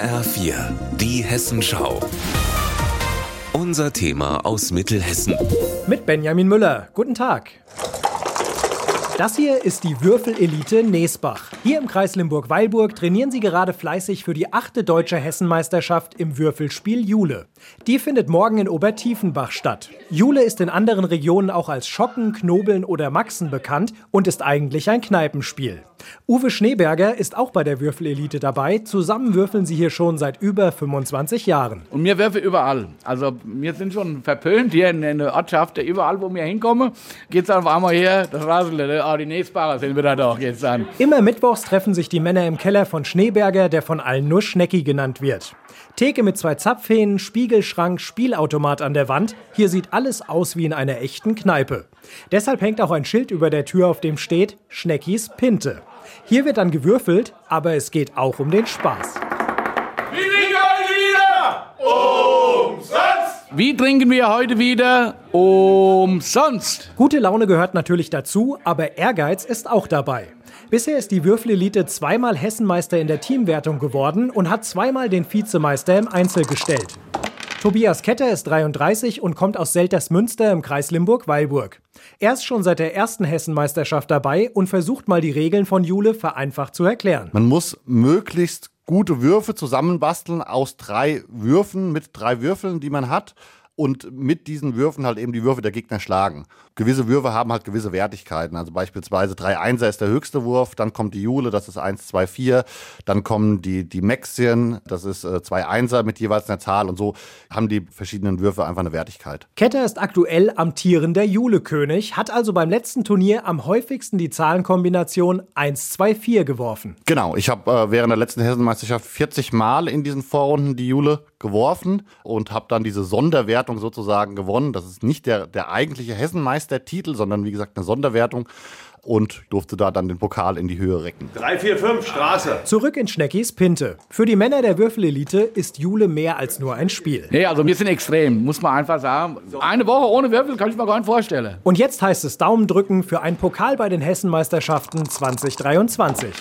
HR4, die Hessenschau. Unser Thema aus Mittelhessen. Mit Benjamin Müller. Guten Tag. Das hier ist die Würfelelite Neesbach. Hier im Kreis Limburg-Weilburg trainieren sie gerade fleißig für die achte deutsche Hessenmeisterschaft im Würfelspiel Jule. Die findet morgen in Obertiefenbach statt. Jule ist in anderen Regionen auch als Schocken, Knobeln oder Maxen bekannt und ist eigentlich ein Kneipenspiel. Uwe Schneeberger ist auch bei der Würfelelite dabei. Zusammen würfeln sie hier schon seit über 25 Jahren. Und wir würfeln überall. Also wir sind schon verpönt hier in, der Ortschaft. Überall, wo wir hinkommen, geht es auf einmal hier, das Rasel, die Nächstbarer sind wieder da, geht's an. Immer mittwochs treffen sich die Männer im Keller von Schneeberger, der von allen nur Schnecki genannt wird. Theke mit zwei Zapfhähnen, Spiegelschrank, Spielautomat an der Wand. Hier sieht alles aus wie in einer echten Kneipe. Deshalb hängt auch ein Schild über der Tür, auf dem steht Schneckis Pinte. Hier wird dann gewürfelt, aber es geht auch um den Spaß. Wie trinken wir heute wieder? Umsonst! Wie trinken wir heute wieder? Umsonst! Gute Laune gehört natürlich dazu, aber Ehrgeiz ist auch dabei. Bisher ist die Würfelelite zweimal Hessenmeister in der Teamwertung geworden und hat zweimal den Vizemeister im Einzel gestellt. Tobias Ketter ist 33 und kommt aus Seltersmünster im Kreis Limburg-Weilburg. Er ist schon seit der ersten Hessenmeisterschaft dabei und versucht mal die Regeln von Jule vereinfacht zu erklären. Man muss möglichst gute Würfe zusammenbasteln aus drei Würfen mit drei Würfeln, die man hat und mit diesen Würfen halt eben die Würfe der Gegner schlagen. Gewisse Würfe haben halt gewisse Wertigkeiten. Also beispielsweise 3 Einser ist der höchste Wurf, dann kommt die Jule, das ist 1, 2, 4, dann kommen die, die Maxien, das ist äh, zwei Einser mit jeweils einer Zahl und so haben die verschiedenen Würfe einfach eine Wertigkeit. Ketter ist aktuell amtierender Jule-König, hat also beim letzten Turnier am häufigsten die Zahlenkombination 1, 2, 4 geworfen. Genau, ich habe äh, während der letzten Hessenmeisterschaft 40 Mal in diesen Vorrunden die Jule geworfen und habe dann diese Sonderwertung sozusagen gewonnen. Das ist nicht der, der eigentliche Hessenmeistertitel, sondern wie gesagt eine Sonderwertung und durfte da dann den Pokal in die Höhe recken. 3, 4, 5, Straße. Zurück in Schneckis Pinte. Für die Männer der Würfelelite ist Jule mehr als nur ein Spiel. Nee, also wir sind extrem, muss man einfach sagen. Eine Woche ohne Würfel kann ich mir gar nicht vorstellen. Und jetzt heißt es Daumen drücken für einen Pokal bei den Hessenmeisterschaften 2023.